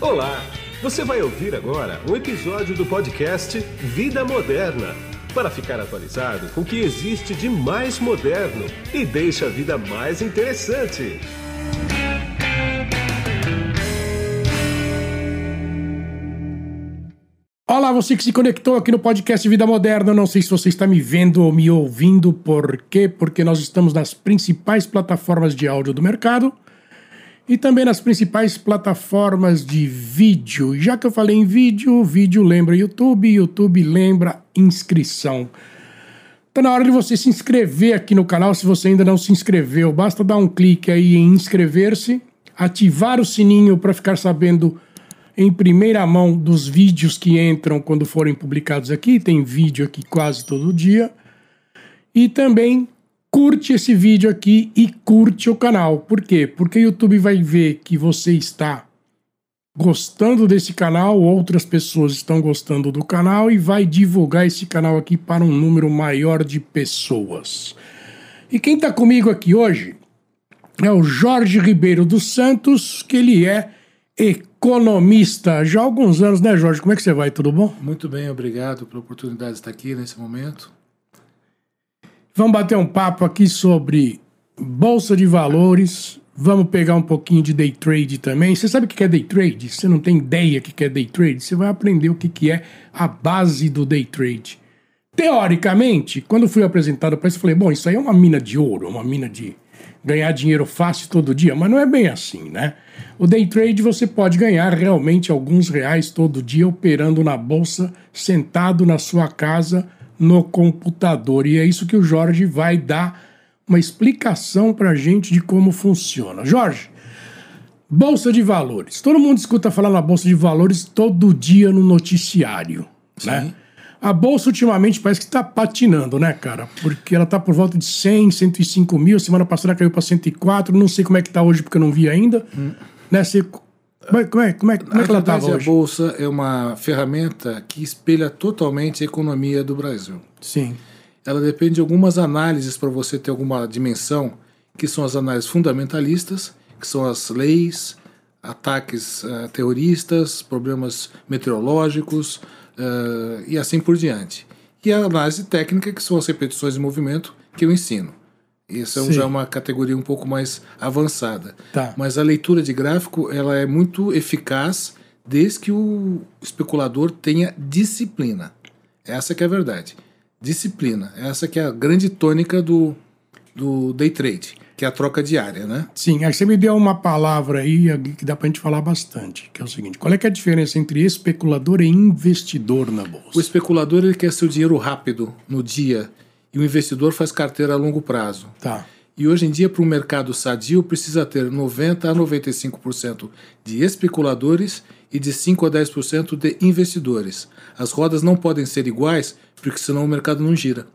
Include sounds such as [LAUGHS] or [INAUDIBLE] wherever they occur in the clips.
Olá! Você vai ouvir agora um episódio do podcast Vida Moderna para ficar atualizado com o que existe de mais moderno e deixa a vida mais interessante. Olá, você que se conectou aqui no podcast Vida Moderna. Não sei se você está me vendo ou me ouvindo. Por quê? Porque nós estamos nas principais plataformas de áudio do mercado e também nas principais plataformas de vídeo. Já que eu falei em vídeo, vídeo lembra YouTube, YouTube lembra inscrição. Está na hora de você se inscrever aqui no canal se você ainda não se inscreveu. Basta dar um clique aí em inscrever-se, ativar o sininho para ficar sabendo em primeira mão dos vídeos que entram quando forem publicados aqui. Tem vídeo aqui quase todo dia. E também curte esse vídeo aqui e curte o canal. Por quê? Porque o YouTube vai ver que você está gostando desse canal, outras pessoas estão gostando do canal e vai divulgar esse canal aqui para um número maior de pessoas. E quem está comigo aqui hoje é o Jorge Ribeiro dos Santos, que ele é economista já há alguns anos, né, Jorge? Como é que você vai? Tudo bom? Muito bem, obrigado pela oportunidade de estar aqui nesse momento. Vamos bater um papo aqui sobre bolsa de valores. Vamos pegar um pouquinho de day trade também. Você sabe o que é day trade? Você não tem ideia o que é day trade? Você vai aprender o que é a base do day trade. Teoricamente, quando fui apresentado para isso, falei: bom, isso aí é uma mina de ouro, uma mina de ganhar dinheiro fácil todo dia, mas não é bem assim, né? O day trade você pode ganhar realmente alguns reais todo dia operando na bolsa, sentado na sua casa no computador. E é isso que o Jorge vai dar uma explicação para a gente de como funciona. Jorge, bolsa de valores. Todo mundo escuta falar na bolsa de valores todo dia no noticiário, Sim. né? A bolsa ultimamente parece que está patinando, né, cara? Porque ela está por volta de 100, 105 mil. Semana passada caiu para 104. Não sei como é que está hoje porque eu não vi ainda. Hum. Né? Você, como é, como é, como é, como é que ela estava hoje? A bolsa é uma ferramenta que espelha totalmente a economia do Brasil. Sim. Ela depende de algumas análises para você ter alguma dimensão, que são as análises fundamentalistas, que são as leis, ataques uh, terroristas, problemas meteorológicos, Uh, e assim por diante. E a análise técnica, que são as repetições de movimento que eu ensino. Isso é já uma categoria um pouco mais avançada. Tá. Mas a leitura de gráfico ela é muito eficaz desde que o especulador tenha disciplina. Essa que é a verdade. Disciplina. Essa que é a grande tônica do, do day trade que é a troca diária, né? Sim, aí você me deu uma palavra aí que dá pra gente falar bastante, que é o seguinte, qual é, é a diferença entre especulador e investidor na bolsa? O especulador ele quer seu dinheiro rápido, no dia, e o investidor faz carteira a longo prazo. Tá. E hoje em dia, para um mercado sadio, precisa ter 90% a 95% de especuladores e de 5% a 10% de investidores. As rodas não podem ser iguais, porque senão o mercado não gira.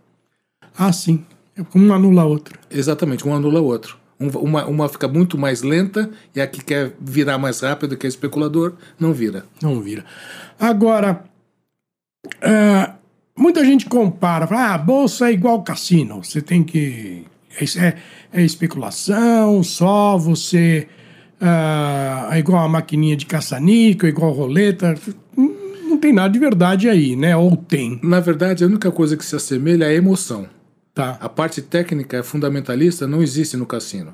Ah, sim. Um anula a outra. Exatamente, um anula o outro. Um, uma, uma fica muito mais lenta e a que quer virar mais rápido, que é especulador, não vira. Não vira. Agora, uh, muita gente compara, fala, ah, a bolsa é igual cassino, você tem que. É, é especulação, só você. Uh, é igual a maquininha de caça-níquel, igual roleta. Não tem nada de verdade aí, né? Ou tem. Na verdade, a única coisa que se assemelha é a emoção. Tá. A parte técnica fundamentalista não existe no cassino.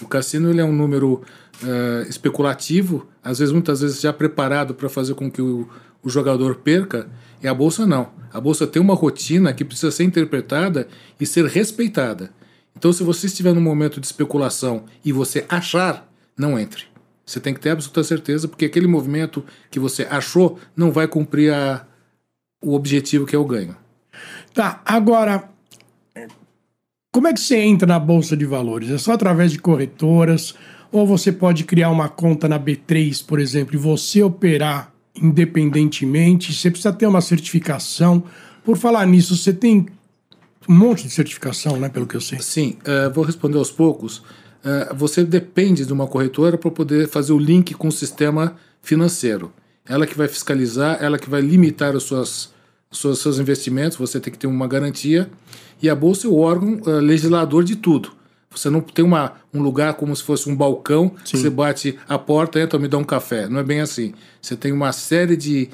O cassino ele é um número uh, especulativo, às vezes, muitas vezes já preparado para fazer com que o, o jogador perca, e a bolsa não. A bolsa tem uma rotina que precisa ser interpretada e ser respeitada. Então, se você estiver num momento de especulação e você achar, não entre. Você tem que ter absoluta certeza, porque aquele movimento que você achou não vai cumprir a, o objetivo que é o ganho. Tá, agora como é que você entra na bolsa de valores? É só através de corretoras ou você pode criar uma conta na B3, por exemplo, e você operar independentemente? Você precisa ter uma certificação. Por falar nisso, você tem um monte de certificação, né, pelo que eu sei. Sim, uh, vou responder aos poucos. Uh, você depende de uma corretora para poder fazer o link com o sistema financeiro. Ela que vai fiscalizar, ela que vai limitar os suas, os seus investimentos, você tem que ter uma garantia. E a Bolsa é o órgão uh, legislador de tudo. Você não tem uma, um lugar como se fosse um balcão, você bate a porta, entra, me dá um café. Não é bem assim. Você tem uma série de,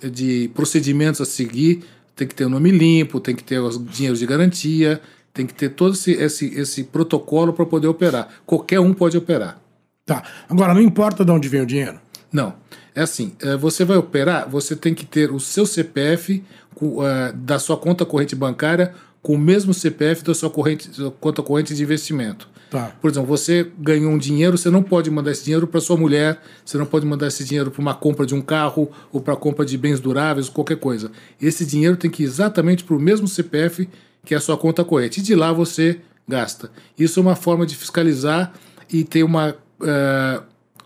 de procedimentos a seguir, tem que ter o nome limpo, tem que ter os dinheiros de garantia, tem que ter todo esse, esse, esse protocolo para poder operar. Qualquer um pode operar. Tá. Agora, não importa de onde vem o dinheiro. Não. É assim, eh, você vai operar, você tem que ter o seu CPF uh, da sua conta corrente bancária com o mesmo CPF da sua, corrente, sua conta corrente de investimento. Tá. Por exemplo, você ganhou um dinheiro, você não pode mandar esse dinheiro para sua mulher, você não pode mandar esse dinheiro para uma compra de um carro ou para compra de bens duráveis, qualquer coisa. Esse dinheiro tem que ir exatamente para o mesmo CPF que é a sua conta corrente. E de lá você gasta. Isso é uma forma de fiscalizar e ter uma, uh,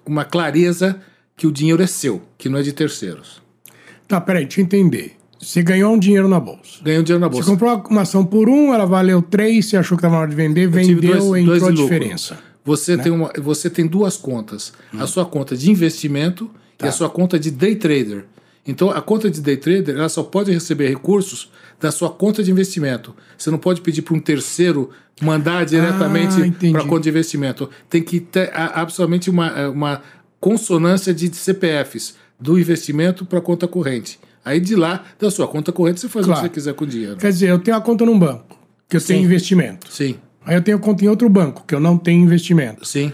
uma clareza que o dinheiro é seu, que não é de terceiros. Tá, peraí, deixa eu entender. Você ganhou um dinheiro na bolsa. Ganhou dinheiro na bolsa. Você comprou uma ação por um, ela valeu três, você achou que estava na hora de vender, vendeu, dois, entrou dois a diferença. Você, né? tem uma, você tem duas contas. Hum. A sua conta de investimento tá. e a sua conta de day trader. Então, a conta de day trader ela só pode receber recursos da sua conta de investimento. Você não pode pedir para um terceiro mandar diretamente ah, para a conta de investimento. Tem que ter absolutamente uma, uma consonância de CPFs do investimento para a conta corrente. Aí de lá, da sua conta corrente, você faz claro. o que você quiser com o dinheiro. Quer dizer, eu tenho a conta num banco, que eu Sim. tenho investimento. Sim. Aí eu tenho conta em outro banco, que eu não tenho investimento. Sim.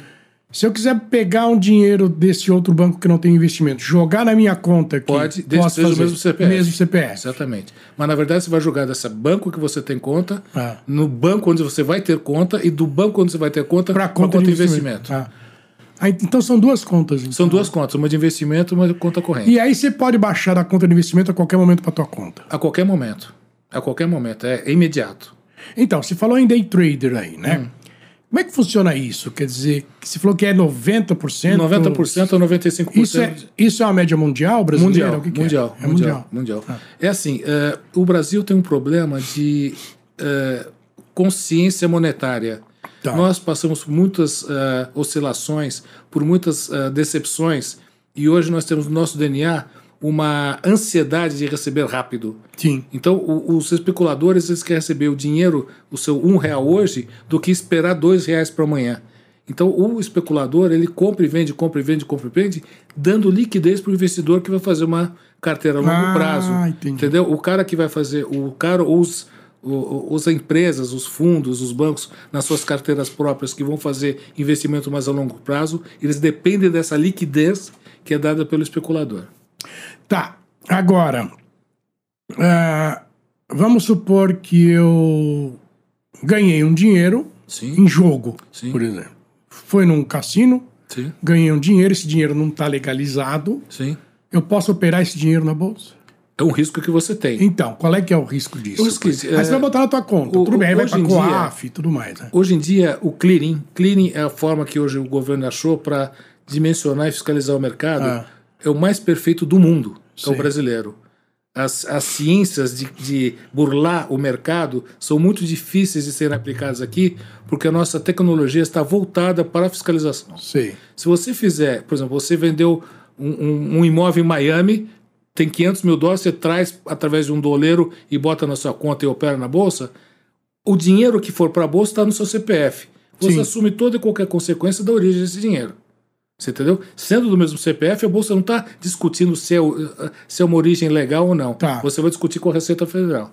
Se eu quiser pegar um dinheiro desse outro banco que não tem investimento, jogar na minha conta aqui, pode, desde que seja o mesmo CPF. Mesmo CPF. Exatamente. Mas na verdade você vai jogar desse banco que você tem conta, ah. no banco onde você vai ter conta e do banco onde você vai ter conta para conta, conta de investimento. investimento. Ah. Ah, então são duas contas. Então. São duas contas, uma de investimento e uma de conta corrente. E aí você pode baixar a conta de investimento a qualquer momento para tua conta. A qualquer momento. A qualquer momento, é, é imediato. Então, você falou em day trader aí, né? Hum. Como é que funciona isso? Quer dizer, você falou que é 90%? 90% ou 95%. Isso é, isso é a média mundial brasileira? Mundial. Que mundial, é? É mundial. Mundial. Ah. É assim, uh, o Brasil tem um problema de uh, consciência monetária. Tá. Nós passamos por muitas uh, oscilações, por muitas uh, decepções, e hoje nós temos no nosso DNA uma ansiedade de receber rápido. Sim. Então, o, os especuladores eles querem receber o dinheiro, o seu um real hoje, do que esperar dois reais para amanhã. Então, o especulador ele compra e vende, compra e vende, compra e vende, dando liquidez para o investidor que vai fazer uma carteira a longo ah, prazo. Entendi. Entendeu? O cara que vai fazer, o cara, os as empresas, os fundos, os bancos, nas suas carteiras próprias que vão fazer investimento mais a longo prazo, eles dependem dessa liquidez que é dada pelo especulador. Tá. Agora, uh, vamos supor que eu ganhei um dinheiro Sim. em jogo, Sim. por exemplo. Foi num cassino, Sim. ganhei um dinheiro, esse dinheiro não está legalizado. Sim. Eu posso operar esse dinheiro na bolsa? É um risco que você tem. Então, qual é que é o risco disso? O risco, é, Aí você vai botar na tua conta. O, tudo bem, vai para COAF e tudo mais. Né? Hoje em dia, o clearing, clearing é a forma que hoje o governo achou para dimensionar e fiscalizar o mercado, ah. é o mais perfeito do mundo, é o brasileiro. As, as ciências de, de burlar o mercado são muito difíceis de serem aplicadas aqui, porque a nossa tecnologia está voltada para a fiscalização. Sim. Se você fizer, por exemplo, você vendeu um, um, um imóvel em Miami, tem 500 mil dólares, você traz através de um doleiro e bota na sua conta e opera na bolsa, o dinheiro que for para a bolsa está no seu CPF. Você Sim. assume toda e qualquer consequência da origem desse dinheiro. Você entendeu? Sendo do mesmo CPF, a bolsa não está discutindo se é, se é uma origem legal ou não. Tá. Você vai discutir com a Receita Federal.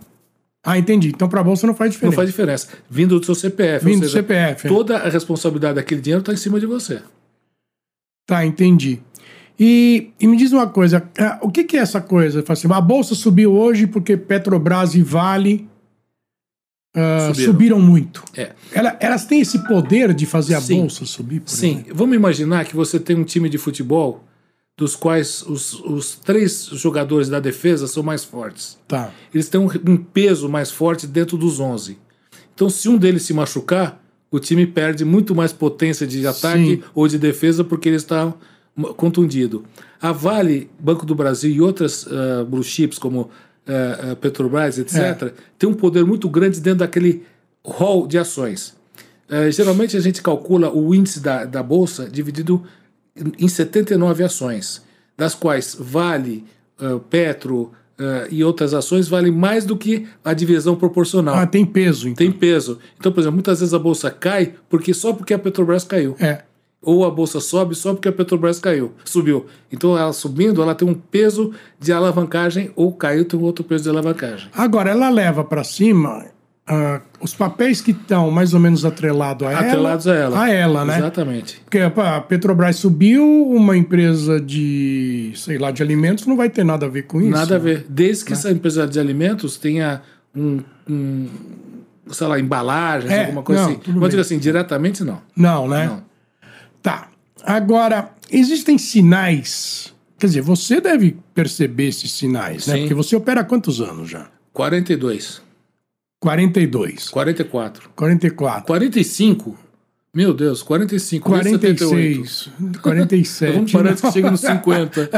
Ah, entendi. Então para a bolsa não faz diferença. Não faz diferença. Vindo do seu CPF. Vindo seja, do CPF. Toda a responsabilidade daquele dinheiro está em cima de você. Tá, entendi. E, e, me diz uma coisa, é, o que, que é essa coisa? Assim, a bolsa subiu hoje porque Petrobras e Vale uh, subiram. subiram. muito. É. Ela, elas têm esse poder de fazer a Sim. bolsa subir? Sim. Exemplo? Vamos imaginar que você tem um time de futebol dos quais os, os três jogadores da defesa são mais fortes. Tá. Eles têm um, um peso mais forte dentro dos 11. Então, se um deles se machucar, o time perde muito mais potência de ataque Sim. ou de defesa porque eles estão contundido. A Vale, Banco do Brasil e outras uh, blue chips como uh, uh, Petrobras, etc., é. tem um poder muito grande dentro daquele hall de ações. geralmente a gente calcula o índice da, da bolsa dividido em 79 ações, das quais Vale, Petro, eh, e outras ações valem mais do que a divisão proporcional. Ah, tem peso, então. Tem peso. Então, por exemplo, muitas vezes a bolsa cai porque só porque a Petrobras caiu. É. Ou a bolsa sobe só porque a Petrobras caiu, subiu. Então, ela subindo, ela tem um peso de alavancagem, ou caiu, tem um outro peso de alavancagem. Agora, ela leva para cima ah, os papéis que estão mais ou menos atrelados a ela. Atrelados a ela. A ela, né? Exatamente. Porque a Petrobras subiu, uma empresa de, sei lá, de alimentos não vai ter nada a ver com isso. Nada a né? ver. Desde que essa empresa de alimentos tenha um, um sei lá, embalagens, É, alguma coisa não, assim. Mas digo assim, diretamente não. Não, né? Não. Agora, existem sinais. Quer dizer, você deve perceber esses sinais, né? Sim. Porque você opera há quantos anos já? 42, 42, 44, 44, 45. Meu Deus, 45. desde 78. 46, 47. Vamos parar antes que nos 50.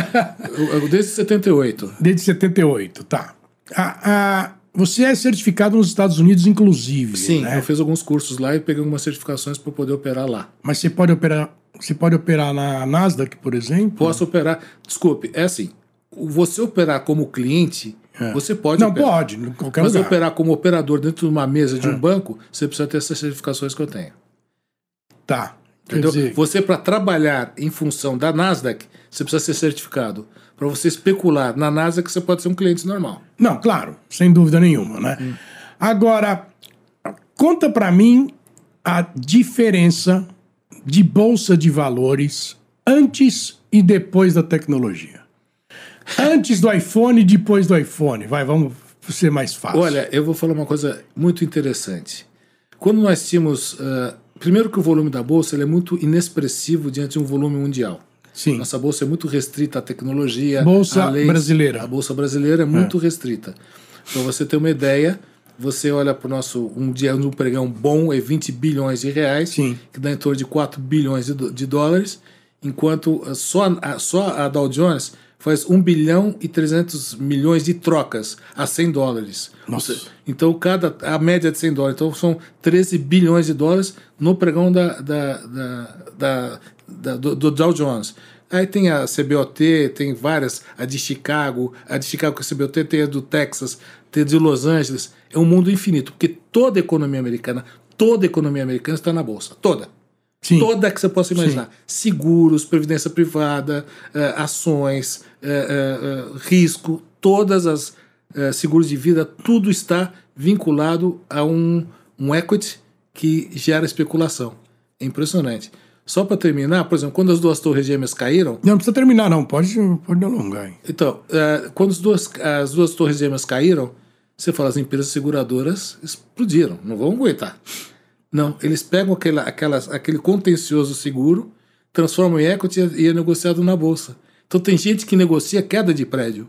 Eu- eu- Desde 78. Desde 78, tá. A, a- você é certificado nos Estados Unidos, inclusive. Sim, né? eu fiz alguns cursos lá e peguei algumas certificações para poder operar lá. Mas você pode operar. Você pode operar na Nasdaq, por exemplo? Posso operar. Desculpe, é assim. Você operar como cliente, você pode não, operar. pode, em qualquer Mas lugar. operar como operador dentro de uma mesa de um banco, você precisa ter essas certificações que eu tenho. Tá. Entendeu? dizer, Você, para trabalhar em função da Nasdaq, você precisa ser certificado. Para você especular na Nasdaq, você pode ser um cliente normal. Não, claro, sem dúvida nenhuma, né? Hum. Agora, conta pra mim a diferença de bolsa de valores antes e depois da tecnologia. Antes do iPhone e depois do iPhone. Vai, vamos ser mais fácil. Olha, eu vou falar uma coisa muito interessante. Quando nós tínhamos. ah, primeiro, que o volume da bolsa é muito inexpressivo diante de um volume mundial. Sim. Nossa bolsa é muito restrita à tecnologia. Bolsa a leis. brasileira. A bolsa brasileira é muito restrita. Para você ter uma ideia, você olha para o nosso. Um dia um pregão bom é 20 bilhões de reais, Sim. que dá em torno de 4 bilhões de, de dólares, enquanto ah, só a, só a Dow Jones faz 1 bilhão e 300 milhões de trocas a 100 dólares. Nossa. Então, cada, a média de 100 dólares. Então, são 13 bilhões de dólares no pregão da, da, da, da- da- do, do Dow Jones. Aí tem a CBOT, tem várias, a de Chicago, a de Chicago com a CBOT, tem a do Texas, tem a de Los Angeles. É um mundo infinito, porque toda a economia americana, toda a economia americana está na bolsa. Toda. Sim. Toda que você possa imaginar. Seguros, previdência privada, eh, ações, eh, eh, risco, todas as seguros de vida, tudo está vinculado a um, um equity que gera especulação. É impressionante. Só para terminar, por exemplo, quando as duas torres gêmeas caíram, Não precisa terminar, não. Pode, pode alongar. hein? então, quando as duas, as duas torres gêmeas caíram, você fala, as empresas seguradoras explodiram, não vão aguentar. Não, eles pegam aquela, aquelas, aquele contencioso seguro, transformam em equity e é negociado na bolsa. Então tem gente que negocia queda de prédio.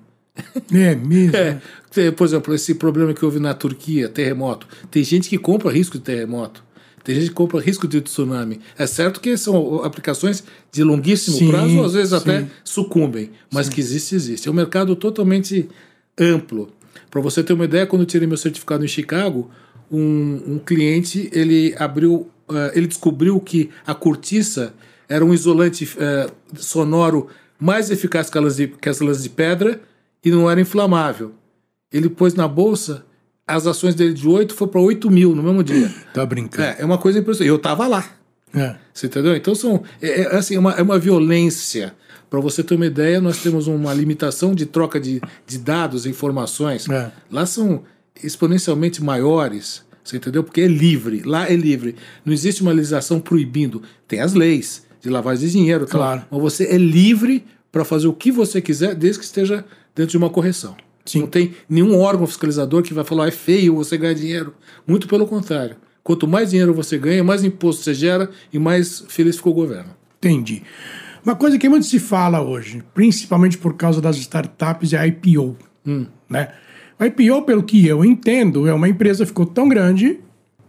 É mesmo. [LAUGHS] É, por exemplo, esse problema que houve na Turquia, terremoto. Tem gente que compra risco de terremoto. Tem gente que compra risco de tsunami. É certo que são aplicações de longuíssimo Sim, prazo, às vezes até sim. sucumbem, mas que existe, existe. É um mercado totalmente amplo. Para você ter uma ideia, quando eu tirei meu certificado em Chicago, um, um cliente ele abriu, eh, ele descobriu que a cortiça era um isolante eh, sonoro mais eficaz que, elas de, que as lãs de pedra e não era inflamável. Ele pôs na bolsa, as ações dele de 8 foi para 8 mil no mesmo dia. [LAUGHS] Tá brincando. É, é uma coisa impressionante. Eu tava lá. É. Você entendeu? Então são é, é, assim, é uma, é uma violência. Para você ter uma ideia, nós temos uma limitação de troca de, de dados e informações. É. Lá são exponencialmente maiores. Você entendeu? Porque é livre. Lá é livre. Não existe uma legislação proibindo. Tem as leis de lavagem de dinheiro, tal, Claro. mas você é livre para fazer o que você quiser, desde que esteja dentro de uma correção. Sim. Não tem nenhum órgão fiscalizador que vai falar "Ah, é feio você ganhar dinheiro. Muito pelo contrário. Quanto mais dinheiro você ganha, mais imposto você gera e mais feliz ficou o governo. Entendi. Uma coisa que muito se fala hoje, principalmente por causa das startups, é a IPO. Né? A IPO, pelo que eu entendo, é uma empresa que ficou tão grande,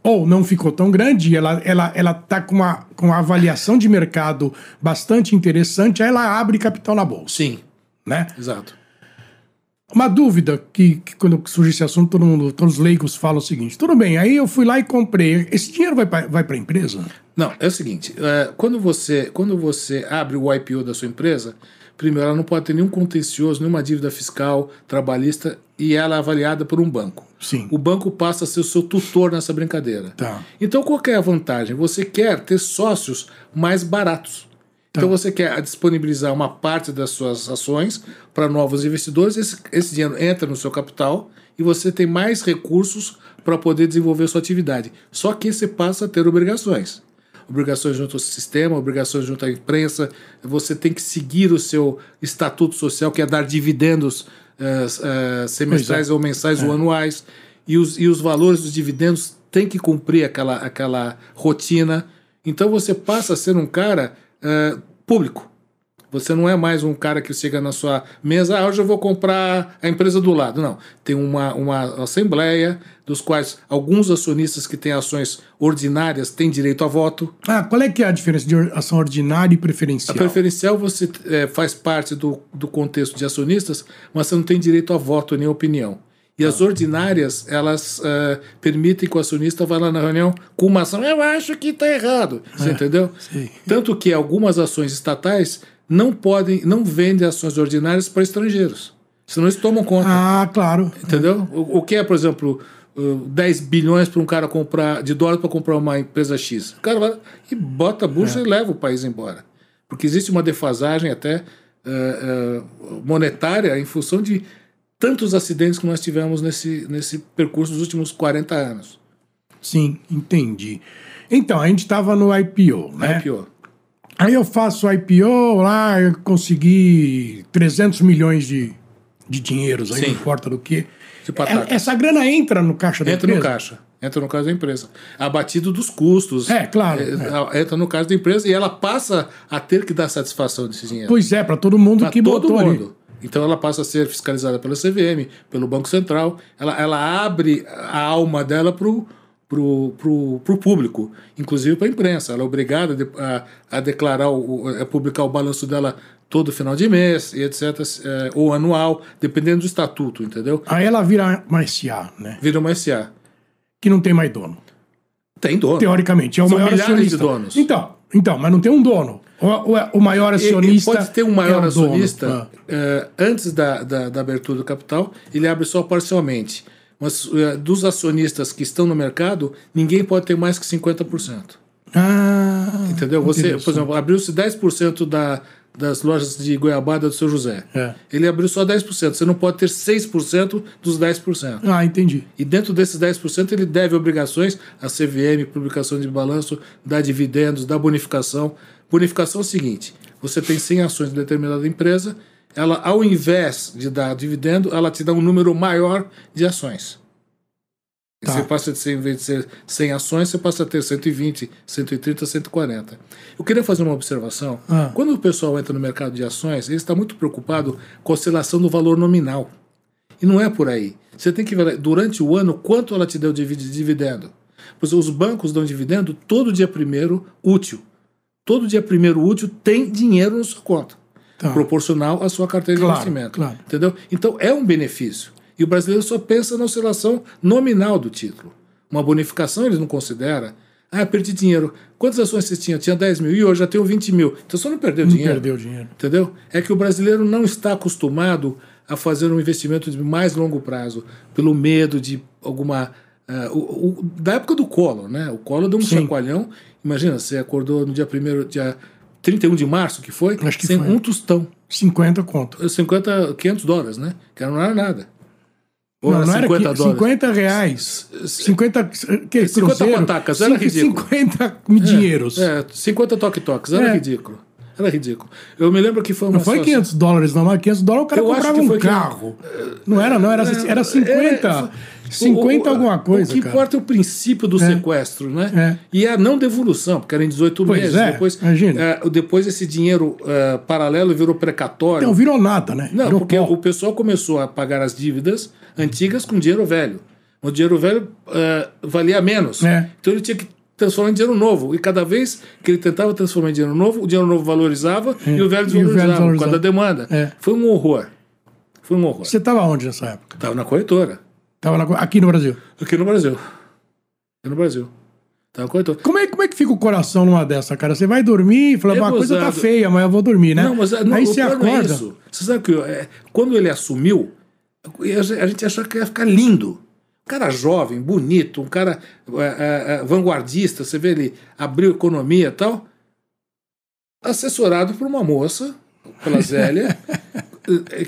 ou não ficou tão grande, ela ela ela está com uma, com uma avaliação de mercado bastante interessante, aí ela abre capital na bolsa. Sim, Né? exato. Uma dúvida que, que quando surge esse assunto, todo mundo, todos os leigos falam o seguinte: tudo bem, aí eu fui lá e comprei. Esse dinheiro vai para vai a empresa? Não, é o seguinte, é, quando, você, quando você abre o IPO da sua empresa, Primeiro, ela não pode ter nenhum contencioso, nenhuma dívida fiscal, trabalhista, e ela é avaliada por um banco. Sim. O banco passa a ser o seu tutor nessa brincadeira. Tá. Então, qual é a vantagem? Você quer ter sócios mais baratos. Tá. Então, você quer disponibilizar uma parte das suas ações para novos investidores, esse, esse dinheiro entra no seu capital e você tem mais recursos para poder desenvolver sua atividade. Só que você passa a ter obrigações obrigações junto ao sistema, obrigações junto à imprensa. Você tem que seguir o seu estatuto social, que é dar dividendos uh, uh, semestrais é. ou mensais é. ou anuais. E os, e os valores dos dividendos têm que cumprir aquela, aquela rotina. Então você passa a ser um cara uh, público. Você não é mais um cara que chega na sua mesa, ah, hoje eu vou comprar a empresa do lado. Não. Tem uma, uma assembleia, dos quais alguns acionistas que têm ações ordinárias têm direito a voto. Ah, qual é que é a diferença de ação ordinária e preferencial? A preferencial você é, faz parte do, do contexto de acionistas, mas você não tem direito a voto nem opinião. E as ordinárias, elas uh, permitem que o acionista vá lá na reunião com uma ação, eu acho que está errado. Você é, entendeu? Sim. Tanto que algumas ações estatais não podem, não vendem ações ordinárias para estrangeiros. Senão eles tomam conta. Ah, claro. Entendeu? O, o que é, por exemplo, 10 bilhões para um cara comprar, de dólares para comprar uma empresa X. O cara vai e bota a bucha é. e leva o país embora. Porque existe uma defasagem até uh, uh, monetária em função de tantos acidentes que nós tivemos nesse, nesse percurso dos últimos 40 anos. Sim, entendi. Então, a gente estava no IPO, né? IPO. Aí eu faço IPO lá, eu consegui 300 milhões de, de dinheiros, aí Sim. não importa do que. É, Essa grana entra no caixa da Entra empresa? no caixa. Entra no caixa da empresa. Abatido dos custos. É, claro, É, Entra no caixa da empresa e ela passa a ter que dar satisfação desse dinheiro. Pois é, para todo mundo Pra que todo botou ali. mundo. Então ela passa a ser fiscalizada pela CVM, pelo Banco Central. Ela, ela abre a alma dela pro, pro, pro público, inclusive para a imprensa. Ela é obrigada a, a declarar, o, o- a publicar o balanço dela todo final de mês, e etc., é, ou anual, dependendo do estatuto, entendeu? Aí ela vira uma SA, né? Vira uma SA. Que não tem mais dono. Tem dono. Teoricamente, é o São maior acionista. de donos. Então, então, mas não tem um dono. O, o, o maior acionista. pode ter um maior é o dono. acionista Ah. eh, antes da, da, da abertura do capital, ele abre só parcialmente. Mas eh, dos acionistas que estão no mercado, ninguém pode ter mais que 50%. Ah, Entendeu? Você, por exemplo, abriu-se 10% da, das lojas de Goiabada do seu José. É. Ele abriu só 10%. Você não pode ter 6% dos 10%. Ah, entendi. E dentro desses 10%, ele deve obrigações à CVM, publicação de balanço, dá dividendos, dá bonificação. Bonificação é o seguinte: você tem 100 ações de determinada empresa, ela, ao invés de dar dividendo, ela te dá um número maior de ações. Tá. Você passa de ser, em vez de ser 100 ações, você passa a ter 120, 130, 140. Eu queria fazer uma observação. Ah. Quando o pessoal entra no mercado de ações, ele está muito preocupado com a oscilação do valor nominal. E não é por aí. Você tem que ver durante o ano quanto ela te deu de divi- dividendo. Pois os bancos dão dividendo todo dia primeiro útil. Todo dia primeiro útil tem dinheiro na sua conta. Tá. Proporcional à sua carteira Claro, de investimento. claro. Entendeu? Então é um benefício. E o brasileiro só pensa na oscilação nominal do título. Uma bonificação ele não considera. Ah, perdi dinheiro. Quantas ações você tinha? Tinha 10 mil e hoje já tenho 20 mil. Então você não perdeu Não dinheiro. perdeu dinheiro. Entendeu? É que o brasileiro não está acostumado a fazer um investimento de mais longo prazo, pelo medo de alguma. ah, o, o- da época do Collor, né? O Collor deu um Sim. chacoalhão. Imagina, você acordou no dia 1 dia 31 de março, que foi, Acho que sem foi. um tostão. 50 conto. 50, 500 dólares, né? Que não era nada. Ou não, era não era 50 que- dólares. 50 reais. 50, que, 50 cruzeiro, patacas, era ridículo. 50 dinheiros. É, 50 toque-toques, era É. ridículo. Era ridículo. Eu me lembro que foi uma Não foi situação- 500 dólares, não. Mas 500 dólares o cara Eu acho comprava que um foi que- carro. Não era, não. Era, era 50. É, 50 o- o- alguma coisa, O que cara. importa é o princípio do sequestro, né? E a não devolução, porque era em 18 Pois meses. é, depois, imagina. é, depois esse dinheiro é, paralelo virou precatório. Não virou nada, né? Não, virou porque pó. o pessoal começou a pagar as dívidas antigas com dinheiro velho. O dinheiro velho é, valia menos. É. Então ele tinha que transformar em dinheiro novo. E cada vez que ele tentava transformar em dinheiro novo, o dinheiro novo valorizava e o velho É. E o velho desvalorizava por causa da demanda. É. Foi um horror. Foi um horror. Você estava onde nessa época? Estava na corretora. Tava na- aqui no Brasil. Aqui no Brasil. Aqui no Brasil. Tá na corretora. Como é, como é que fica o coração numa dessa, cara? Você vai dormir e fala, É a coisa tá feia, mas eu vou dormir, né? Não, mas não, Aí você é acorda. isso. Você sabe que é, quando ele assumiu, a gente achou que ia ficar lindo. Um cara jovem, bonito, um cara é, é, é, vanguardista. Você vê ele abriu economia e tal. Assessorado por uma moça, pela [LAUGHS] Zélia, é,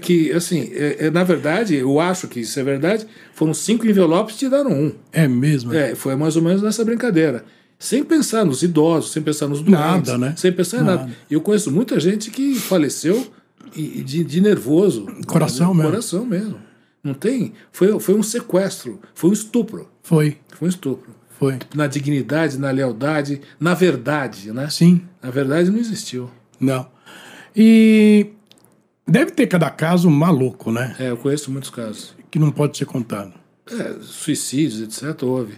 que, assim, é, é, na verdade, eu acho que isso é verdade, foram cinco envelopes e te deram um. É mesmo. É, foi mais ou menos nessa brincadeira. Sem pensar nos idosos, sem pensar nos doentes, Nada, né? sem pensar em nada. Nada. Eu conheço muita gente que faleceu e- e de, de nervoso. Coração mesmo. Coração mesmo. Não tem. Foi, foi um sequestro, foi um estupro. Foi, Foi um estupro. foi. Na dignidade, na lealdade, na verdade, né? Sim, Na verdade não existiu. não. E deve ter cada caso maluco, né? É, eu conheço muitos casos. Que não pode ser contado. É, suicídios, etc. Houve.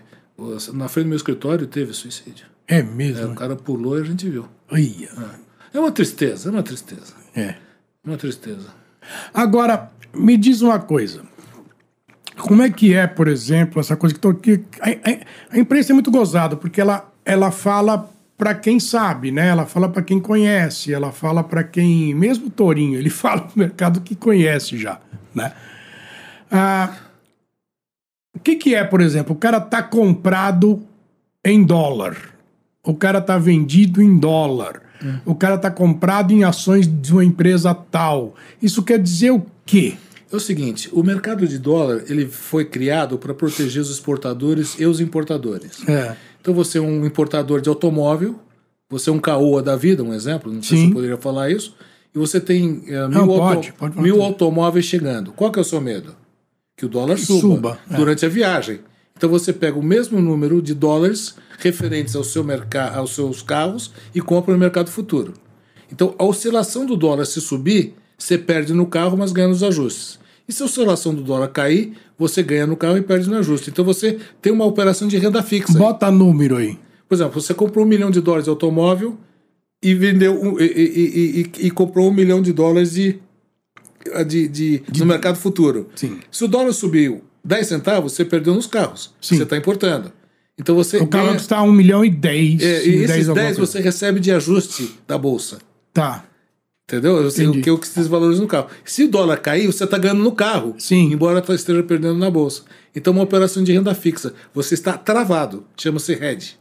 Na frente do meu escritório teve suicídio. É É, mesmo. o cara pulou e a gente viu. Ia. É uma tristeza, é uma tristeza. É. Uma tristeza. Agora, me diz uma coisa. Como é que é, por exemplo, essa coisa que, tô, que a, a- a imprensa é muito gozada, porque ela, ela fala para quem sabe, né? Ela fala para quem conhece, ela fala para quem, mesmo o Torinho, ele [LAUGHS] fala pro mercado que conhece já, né? Ah, o que que é, por exemplo, o cara tá comprado em dólar, o cara tá vendido em dólar, o cara tá comprado em ações de uma empresa tal. Isso quer dizer o quê? É o seguinte, o mercado de dólar ele foi criado para proteger os exportadores e os importadores. É. Então você é um importador de automóvel, você é um caoa da vida, um exemplo, não sei se Sim. eu poderia falar isso, e você tem Não, mil, pode, pode falar mil tudo. automóveis chegando. Qual que é o seu medo? Que o dólar suba, Suba, é. durante a viagem. Então você pega o mesmo número de dólares referentes ao seu mercado, aos seus carros e compra no mercado futuro. Então a oscilação do dólar se subir, você perde no carro, mas ganha nos ajustes. E se a oscilação do dólar cair, você ganha no carro e perde no ajuste. Então você tem uma operação de renda fixa. Bota número aí. Por exemplo, você comprou um milhão de dólares de automóvel e vendeu um- e, e- e- e- comprou um milhão de dólares de, de, de- no mercado futuro. Sim. Se o dólar subiu 10 centavos, você perdeu nos carros. Sim. Você está importando. Então você O carro ganha, custa 1 milhão e 10. é, e esses alguma 10 coisa. você recebe de ajuste da bolsa. Tá. Entendeu? Você, o que o que desvaloriza no carro. Se o dólar cair, você está ganhando no carro. Sim. Embora esteja perdendo na bolsa. Então, uma operação de renda fixa. Você está travado. Chama-se hedge.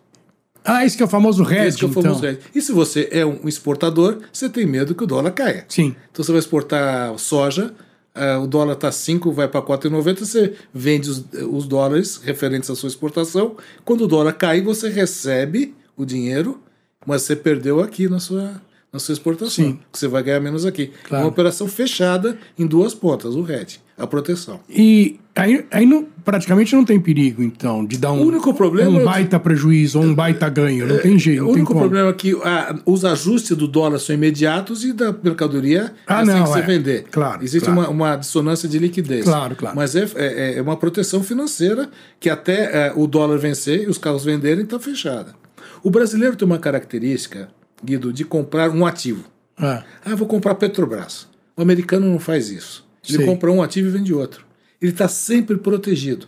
Ah, esse que é o famoso hedge, Esse que é o então. famoso hedge. E se você é um exportador, você tem medo que o dólar caia. Sim. Então você vai exportar soja, eh, o dólar está 5, vai para 4,90, você vende os, os dólares referentes à sua exportação. Quando o dólar cair, você recebe o dinheiro, mas você perdeu aqui na sua, na sua exportação. Sim. Você vai ganhar menos aqui. Claro. Uma operação fechada em duas pontas, o hedge, a proteção. E aí, aí não, praticamente não tem perigo, então, de dar um, O único problema um é baita prejuízo ou um baita ganho. Não tem jeito, o único problema é que ah, os ajustes do dólar são imediatos e da mercadoria Ah, é assim não, que você é. vender. Claro, Existe claro. Uma, uma dissonância de liquidez. Claro, claro. Mas é, é, é uma proteção financeira que até é, o dólar vencer e os carros venderem está fechada. O brasileiro tem uma característica, Guido, de comprar um ativo. É. Ah, vou comprar Petrobras. O americano não faz isso. Ele Sei. compra um ativo e vende outro. Ele está sempre protegido.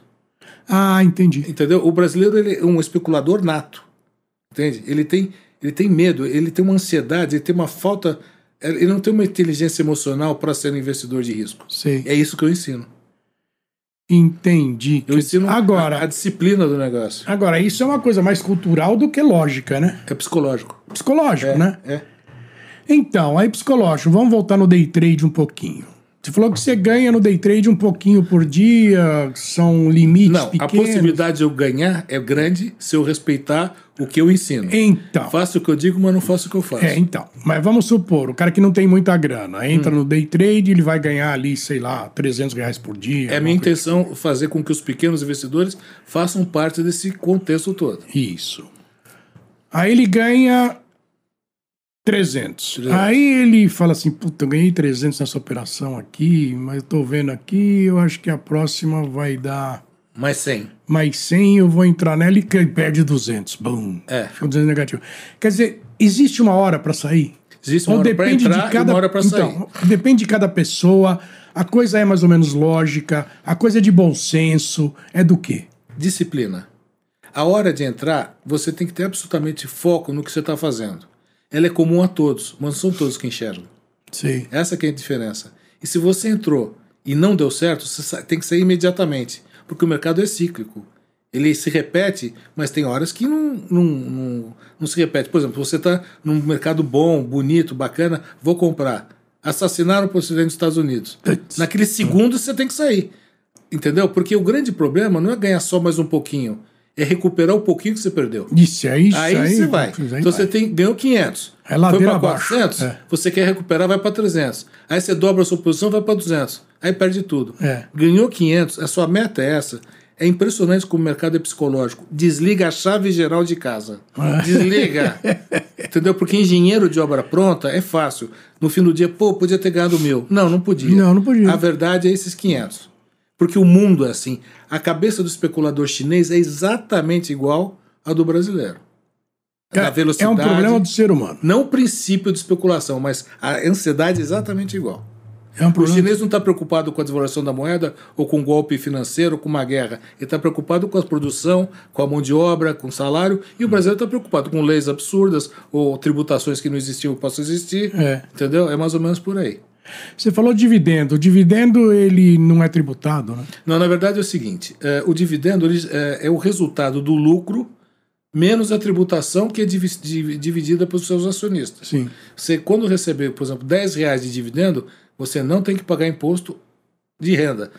Ah, entendi. Entendeu? O brasileiro ele é um especulador nato. Entende? Ele tem, ele tem medo, ele tem uma ansiedade, ele tem uma falta. Ele não tem uma inteligência emocional para ser um investidor de risco. Sei. É isso que eu ensino. Entendi. Eu ensino Agora, a, a disciplina do negócio. agora, isso é uma coisa mais cultural do que lógica, né? É psicológico. Psicológico, É, né? é. Então, aí psicológico, vamos voltar no day trade um pouquinho. Você falou que você ganha no day trade um pouquinho por dia, são limites Não, a pequenos. possibilidade de eu ganhar é grande se eu respeitar o que eu ensino. Então, Faço o que eu digo, mas não faço o que eu faço. é, então. Mas vamos supor, o cara que não tem muita grana, entra Hum. no day trade, ele vai ganhar ali, sei lá, 300 reais por dia. É minha coisa intenção fazer com que os pequenos investidores façam parte desse contexto todo. Isso. Aí ele ganha 300. 300. Aí ele fala assim: puta, eu ganhei 300 nessa operação aqui, mas eu tô vendo aqui, eu acho que a próxima vai dar Mas sem. mais 100, eu vou entrar nela e perde 200. Bum. É. Fica 200 negativo. Quer dizer, existe uma hora para sair? Existe uma Ou hora para entrar de cada e uma hora para sair. Então, depende de cada pessoa. A coisa é mais ou menos lógica, a coisa é de bom senso, é do quê? Disciplina. A hora de entrar, você tem que ter absolutamente foco no que você está fazendo. Ela é comum a todos, mas não são todos que enxergam. Sim. Essa que é a diferença. E se você entrou e não deu certo, você tem que sair imediatamente, porque o mercado é cíclico. Ele se repete, mas tem horas que não, não, não, não se repete. Por exemplo, você está num mercado bom, bonito, bacana, vou comprar. Assassinaram o presidente dos Estados Unidos. Naquele segundo você tem que sair. Entendeu? Porque o grande problema não é ganhar só mais um pouquinho, é recuperar o pouquinho que você perdeu. Isso é isso Aí, aí. você vai. aí então vai. você tem, ganhou 500. É foi para abaixo. 400, É. você quer recuperar, vai para 300. Aí você dobra a sua posição, vai para 200. Aí perde tudo. É. Ganhou 500, a sua meta é essa. É impressionante como o mercado é psicológico. Desliga a chave geral de casa. É. Desliga. [LAUGHS] Entendeu? Porque engenheiro de obra pronta é fácil. No fim do dia, pô, podia ter ganhado mil. Não, não podia. Não, não podia. A verdade é esses 500. Porque o mundo é assim. A cabeça do especulador chinês é exatamente igual à do brasileiro. É, velocidade. é um problema do ser humano. Não o princípio de especulação, mas a ansiedade é exatamente igual. É um O chinês não está preocupado com a desvalorização da moeda ou com um golpe financeiro, ou com uma guerra. Ele está preocupado com a produção, com a mão de obra, com o salário. E o brasileiro está preocupado com leis absurdas ou tributações que não existiam ou possam existir. É. Entendeu? É mais ou menos por aí. Você falou dividendo. O dividendo, ele não é tributado, né? Não, na verdade é o seguinte: é, o dividendo ele, é, é o resultado do lucro menos a tributação que é divi- divi- dividida pelos seus acionistas. Sim. Você, quando receber, por exemplo, 10 reais de dividendo, você não tem que pagar imposto de renda.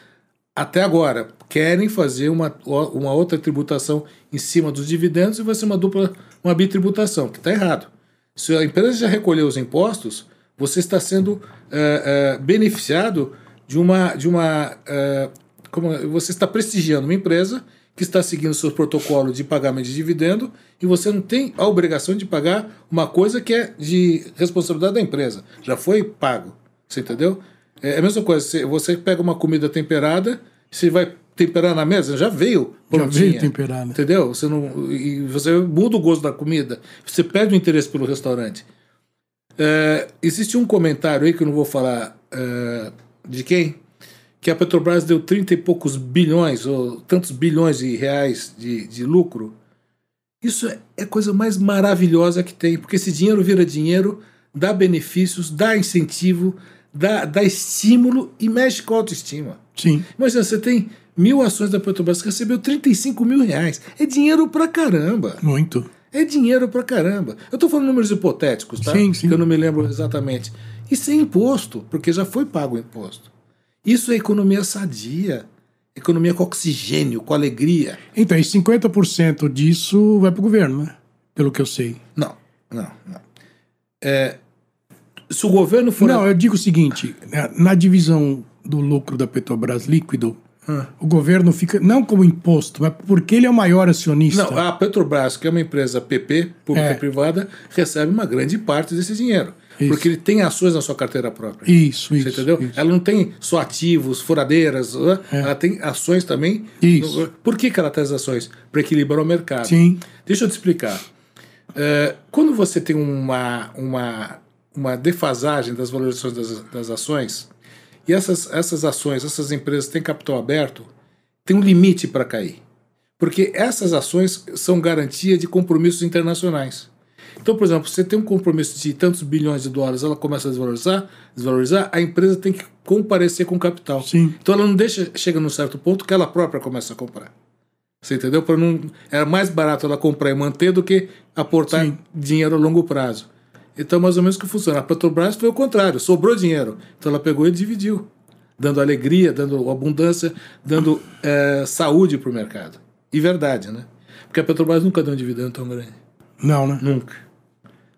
Até agora, querem fazer uma, uma outra tributação em cima dos dividendos e vai ser uma dupla, uma bitributação, que está errado. Se a empresa já recolheu os impostos, você está sendo é, é, beneficiado de uma. De uma é, como, você está prestigiando uma empresa que está seguindo seus protocolos de pagamento de dividendo e você não tem a obrigação de pagar uma coisa que é de responsabilidade da empresa. Já foi pago. Você entendeu? É a mesma coisa. Você, pega uma comida temperada, você vai temperar na mesa, já veio Já prontinha. veio temperada. Entendeu? Você não, e você muda o gosto da comida, você perde o interesse pelo restaurante. É, existe um comentário aí que eu não vou falar é, de quem, que a Petrobras deu 30 e poucos bilhões, ou tantos bilhões de reais de, de lucro. Isso é a coisa mais maravilhosa que tem, porque esse dinheiro vira dinheiro, dá benefícios, dá incentivo, dá, dá estímulo e mexe com a autoestima. Sim. Imagina, você tem mil ações da Petrobras, recebeu 35 mil reais. É dinheiro pra caramba. Muito. É dinheiro pra caramba. Eu tô falando números hipotéticos, tá? Sim, sim. Que eu não me lembro exatamente. E sem imposto, porque já foi pago o imposto. Isso é economia sadia. Economia com oxigênio, com alegria. Então, e 50% disso vai para o governo, né? Pelo que eu sei. Não, não, não. É, se o governo for. Não, eu digo o seguinte: na- na divisão do lucro da Petrobras líquido, Ah. o governo fica, não como imposto, mas porque ele é o maior acionista. Não, a Petrobras, que é uma empresa PP, pública É. e privada, recebe uma grande parte desse dinheiro. Isso. Porque ele tem ações na sua carteira própria. Isso, Você isso. entendeu? isso. Ela não tem só ativos, furadeiras, né? ela tem ações também. Isso. No- Por que, que ela tem as ações? Para equilibrar o mercado. Sim. Deixa eu te explicar. É, quando você tem uma, uma, uma defasagem das valorizações das, das ações, e essas, essas ações, essas empresas têm capital aberto, tem um limite para cair. Porque essas ações são garantia de compromissos internacionais. Então, por exemplo, você tem um compromisso de tantos bilhões de dólares, ela começa a desvalorizar, desvalorizar, a empresa tem que comparecer com capital. Sim. Então ela não deixa, chega num certo ponto que ela própria começa a comprar. Você entendeu? Para não era mais barato ela comprar e manter do que aportar Sim. dinheiro a longo prazo. Então mais ou menos que funciona. A Petrobras foi o contrário, sobrou dinheiro, então ela pegou e dividiu, dando alegria, dando abundância, dando eh, saúde para o mercado. E verdade, né? Porque a Petrobras nunca deu um dividendo tão grande, Não, né? nunca,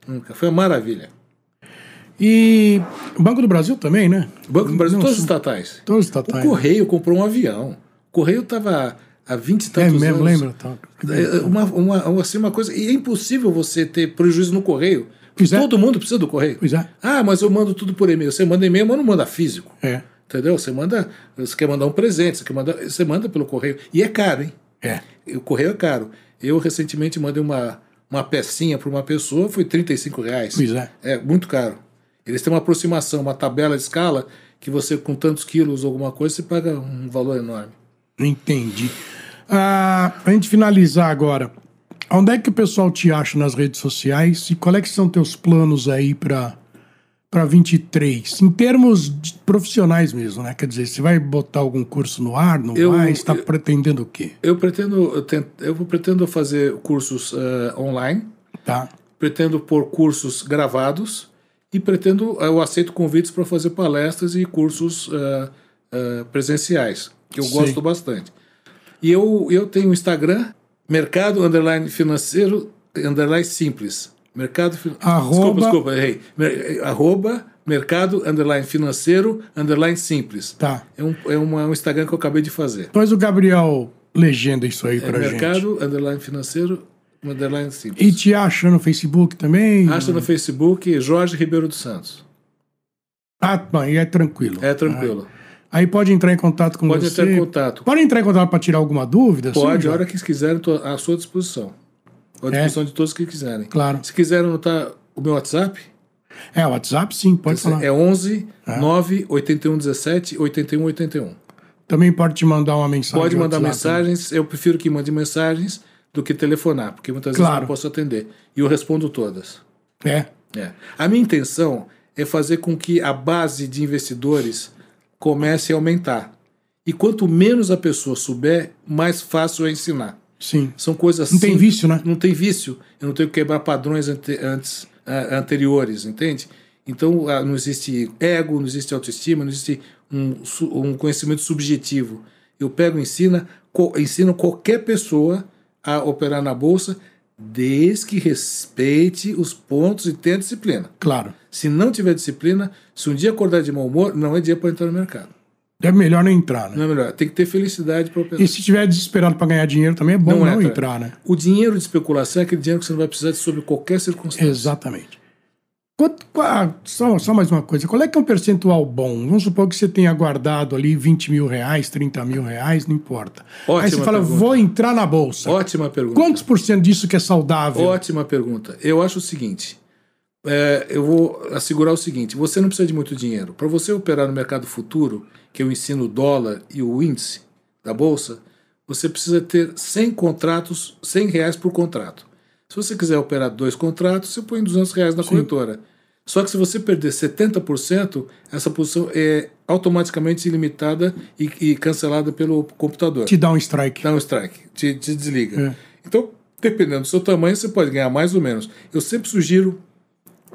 nunca. Foi uma maravilha. E o Banco do Brasil também, né? O Banco do Brasil, Não, todos os estatais. Todos os O estatais. Correio comprou um avião. O Correio estava há 20 e É tantos mesmo, anos. lembra? Tá. É, uma, uma- assim, uma coisa. E é impossível você ter prejuízo no correio. É. Todo mundo precisa do correio. Pois é. Ah, mas eu mando tudo por e-mail. Você manda e-mail, mas não manda físico. É. Entendeu? Você manda. Você quer mandar um presente, você, quer mandar, você manda pelo correio. E é caro, hein? É. O correio é caro. Eu recentemente mandei uma, uma pecinha para uma pessoa, foi 35 reais. Pois é. É muito caro. Eles têm uma aproximação, uma tabela de escala, que você, com tantos quilos ou alguma coisa, você paga um valor enorme. Entendi. Ah, pra gente finalizar agora, onde é que o pessoal te acha nas redes sociais e quais é são teus planos aí para para 23, em termos de profissionais mesmo, né? Quer dizer, você vai botar algum curso no ar, não Eu- vai? Está pretendendo o quê? Eu pretendo, eu, tent- eu pretendo fazer cursos eh, online, Tá? pretendo pôr cursos gravados e pretendo, eu aceito convites para fazer palestras e cursos eh, eh, presenciais, que eu Sim. gosto bastante. E eu, eu tenho Instagram, Mercado Underline Financeiro Underline Simples. Mercado Arroba- Desculpa, desculpa, errei. Mer- Arroba Mercado Underline Financeiro Underline Simples. Tá. É um, é uma- um Instagram que eu acabei de fazer. Depois o Gabriel legenda isso aí É pra gente. mercado, underline financeiro, underline simples. E te acha no Facebook também? Acha no Facebook Jorge Ribeiro dos Santos. Ah, bom, e é tranquilo. É tranquilo. Aí pode entrar em contato com Pode você. entrar em contato. Pode entrar em contato para tirar alguma dúvida? Pode, a hora que quiserem, estou à sua disposição. À disposição de todos que quiserem. É? Claro. Se quiserem anotar o meu WhatsApp, É, o WhatsApp sim, pode falar. é 11 9 81 17 81 81. Também pode te mandar uma mensagem. Pode mandar mensagens. Eu prefiro que mande mensagens do que telefonar, porque muitas vezes eu Claro. não posso atender. E eu respondo todas. É, É. A minha intenção é fazer com que a base de investidores comece a aumentar. E quanto menos a pessoa souber, mais fácil é ensinar. sim. São coisas Não tem simples- vício, né? Não tem vício. Eu não tenho que quebrar padrões ante- antes, anteriores, entende? Então não existe ego, não existe autoestima, não existe um, um conhecimento subjetivo. Eu pego e ensino, ensino qualquer pessoa a operar na bolsa, desde que respeite os pontos e tenha disciplina. Claro. Se não tiver disciplina, se um dia acordar de mau humor, não é dia para entrar no mercado. É melhor não entrar, né? Não é melhor. Tem que ter felicidade para operar. E se tiver desesperado para ganhar dinheiro também é bom não, entra. entrar, né? O dinheiro de especulação é aquele dinheiro que você não vai precisar de sob qualquer circunstância. Exatamente. Quanto, qua- só, só mais uma coisa. Qual é que é um percentual bom? Vamos supor que você tenha guardado ali 20 mil reais, 30 mil reais, não importa. Aí Ótima você fala, pergunta. vou entrar na bolsa. Ótima pergunta. Quantos por cento disso que é saudável? Ótima pergunta. Eu acho o seguinte: é, eu vou assegurar o seguinte: você não precisa de muito dinheiro. Para você operar no mercado futuro, que eu ensino o dólar e o índice da bolsa, você precisa ter 100 contratos, 100 reais por contrato. Se você quiser operar dois contratos, você põe 200 reais na corretora. Só que se você perder 70%, essa posição é automaticamente ilimitada e, e cancelada pelo computador. Te dá um strike. Dá um strike, te, te desliga. É. Então, dependendo do seu tamanho, você pode ganhar mais ou menos. Eu sempre sugiro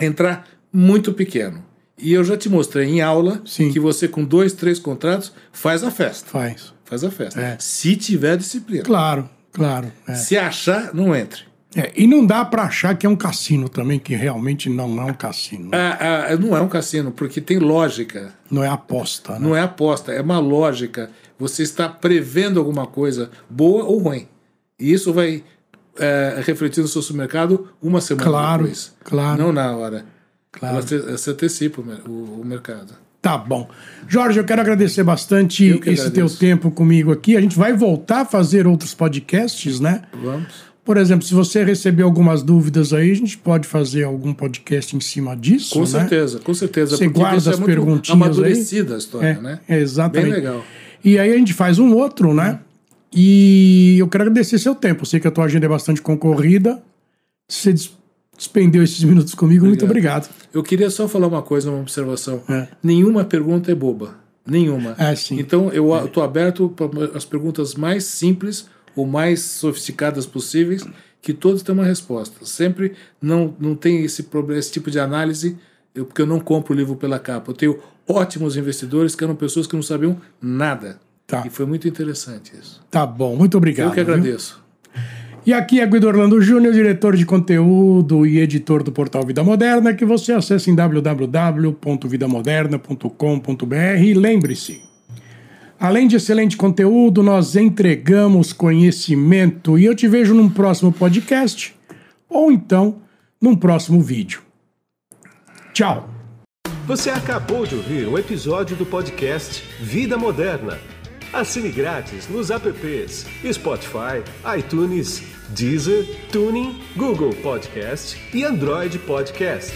entrar muito pequeno. E eu já te mostrei em aula Sim. que você, com dois, três contratos, faz a festa. Faz. Faz a festa. É. Se tiver disciplina. Claro, claro. é. Se achar, não entre. É, e não dá para achar que é um cassino também, que realmente não é um cassino. né? Ah, ah, não é um cassino, porque tem lógica. Não é aposta, né? Não é aposta, é uma lógica. Você está prevendo alguma coisa boa ou ruim. E isso vai é, refletir no seu supermercado uma semana Claro, depois. claro. Não na hora. Claro. Se, você antecipa o, o- o mercado. Tá bom. Jorge, eu quero agradecer bastante esse teu agradeço. tempo comigo aqui. A gente vai voltar a fazer outros podcasts, né? Vamos? Por exemplo, se você receber algumas dúvidas aí, a gente pode fazer algum podcast em cima disso, Com né? certeza, com certeza. Você porque guarda deixa as muito perguntinhas aí. amadurecida a história, É, né? é, exatamente. Bem legal. E aí a gente faz um outro, né? E eu quero agradecer seu tempo. Eu sei que a tua agenda é bastante concorrida. Você des- despendeu esses minutos comigo, muito obrigado. Eu queria só falar uma coisa, uma observação. É. Nenhuma pergunta é boba. Nenhuma. É, sim. Então eu estou aberto para as perguntas mais simples ou mais sofisticadas possíveis, que todos têm uma resposta. Sempre não, não tem esse problema, esse tipo de análise, eu, porque eu não compro o livro pela capa. Eu tenho ótimos investidores que eram pessoas que não sabiam nada. Tá. E foi muito interessante isso. Tá bom, muito obrigado. eu que viu? agradeço. E aqui é Guido Orlando Júnior, diretor de conteúdo e editor do portal Vida Moderna, que você acessa em www.vidamoderna.com.br. E lembre-se, além de excelente conteúdo, nós entregamos conhecimento. E eu te vejo num próximo podcast ou então num próximo vídeo. Tchau! Você acabou de ouvir um episódio do podcast Vida Moderna. Assine grátis nos apps Spotify, iTunes, Deezer, Tuning, Google Podcast e Android Podcast.